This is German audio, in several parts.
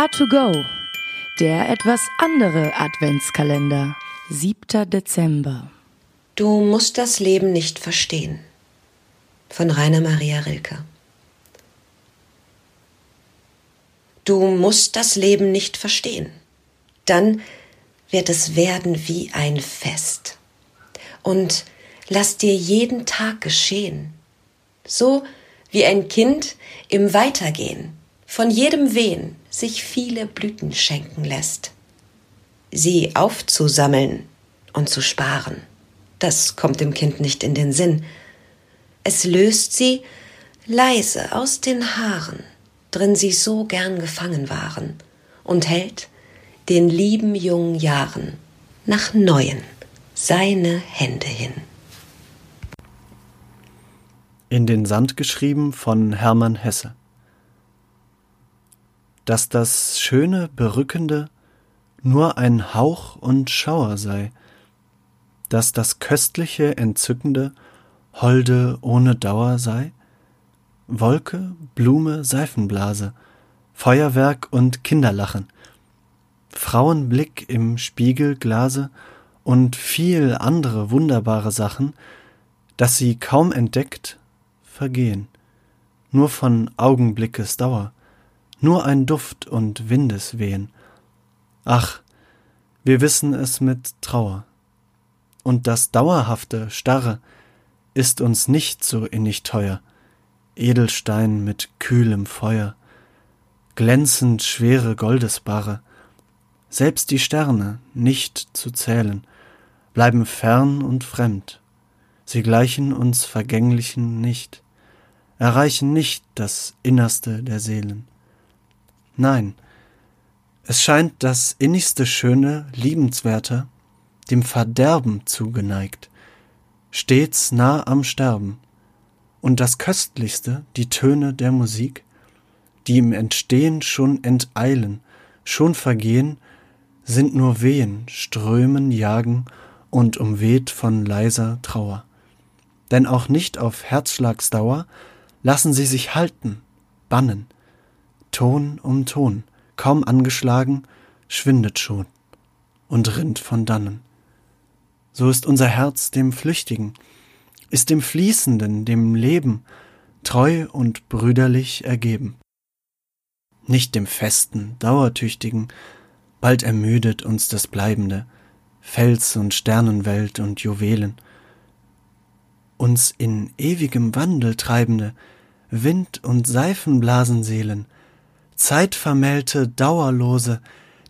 A2Go, der etwas andere Adventskalender. 7. Dezember. Du musst das Leben nicht verstehen. Von Rainer Maria Rilke. Du musst das Leben nicht verstehen. Dann wird es werden wie ein Fest. Und lass dir jeden Tag geschehen. So wie ein Kind im Weitergehen von jedem Wehen sich viele Blüten schenken lässt. Sie aufzusammeln und zu sparen, das kommt dem Kind nicht in den Sinn. Es löst sie leise aus den Haaren, drin sie so gern gefangen waren, und hält den lieben jungen Jahren nach neuen seine Hände hin. In den Sand geschrieben von Hermann Hesse. Dass das schöne, berückende nur ein Hauch und Schauer sei, dass das köstliche, entzückende holde ohne Dauer sei? Wolke, Blume, Seifenblase, Feuerwerk und Kinderlachen, Frauenblick im Spiegelglase und viel andere wunderbare Sachen, dass sie kaum entdeckt vergehen, nur von Augenblickes Dauer, nur ein Duft und Windeswehen. Ach, wir wissen es mit Trauer. Und das dauerhafte, starre ist uns nicht so innig teuer, Edelstein mit kühlem Feuer, glänzend schwere Goldesbarre, selbst die Sterne nicht zu zählen, bleiben fern und fremd, sie gleichen uns Vergänglichen nicht erreichen nicht das Innerste der Seelen. Nein, es scheint das innigste Schöne, Liebenswerte, dem Verderben zugeneigt, stets nah am Sterben, und das Köstlichste, die Töne der Musik, die im Entstehen schon enteilen, schon vergehen, sind nur Wehen, Strömen, Jagen und umweht von leiser Trauer. Denn auch nicht auf Herzschlagsdauer lassen sie sich halten, bannen. Ton um Ton, kaum angeschlagen, schwindet schon und rinnt von dannen. So ist unser Herz dem Flüchtigen, ist dem Fließenden, dem Leben, treu und brüderlich ergeben. Nicht dem Festen, Dauertüchtigen, bald ermüdet uns das Bleibende, Fels und Sternenwelt und Juwelen, uns in ewigem Wandel treibende Wind- und Seifenblasenseelen, Zeitvermählte, dauerlose,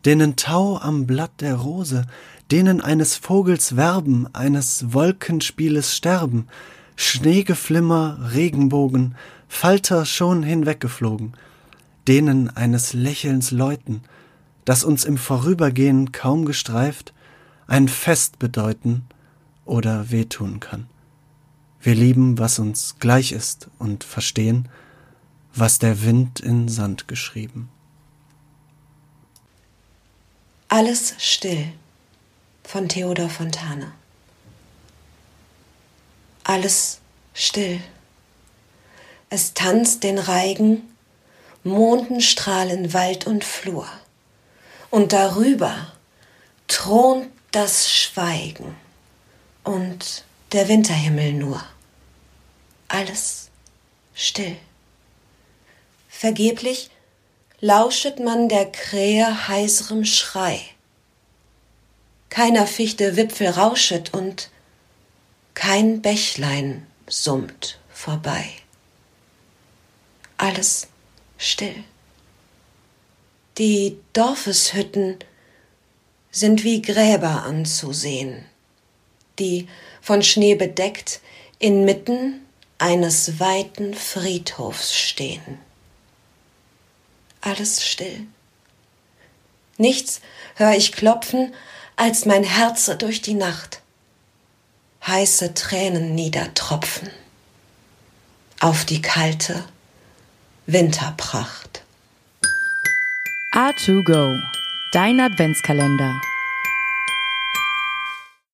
denen Tau am Blatt der Rose, denen eines Vogels Werben, eines Wolkenspieles Sterben, Schneegeflimmer, Regenbogen, Falter schon hinweggeflogen, denen eines Lächelns Läuten, das uns im Vorübergehen kaum gestreift, ein Fest bedeuten oder wehtun kann. Wir lieben, was uns gleich ist und verstehen, was der Wind in Sand geschrieben. Alles still von Theodor Fontane. Alles still. Es tanzt den Reigen, Mondenstrahlen Wald und Flur. Und darüber thront das Schweigen und der Winterhimmel nur. Alles still. Vergeblich lauschet man der Krähe heiserem Schrei. Keiner Fichte Wipfel rauschet und kein Bächlein summt vorbei. Alles still. Die Dorfeshütten sind wie Gräber anzusehen die, von Schnee bedeckt, inmitten eines weiten Friedhofs stehen. Alles still. Nichts hör ich klopfen, als mein Herze durch die Nacht heiße Tränen niedertropfen auf die kalte Winterpracht. A2Go, dein Adventskalender.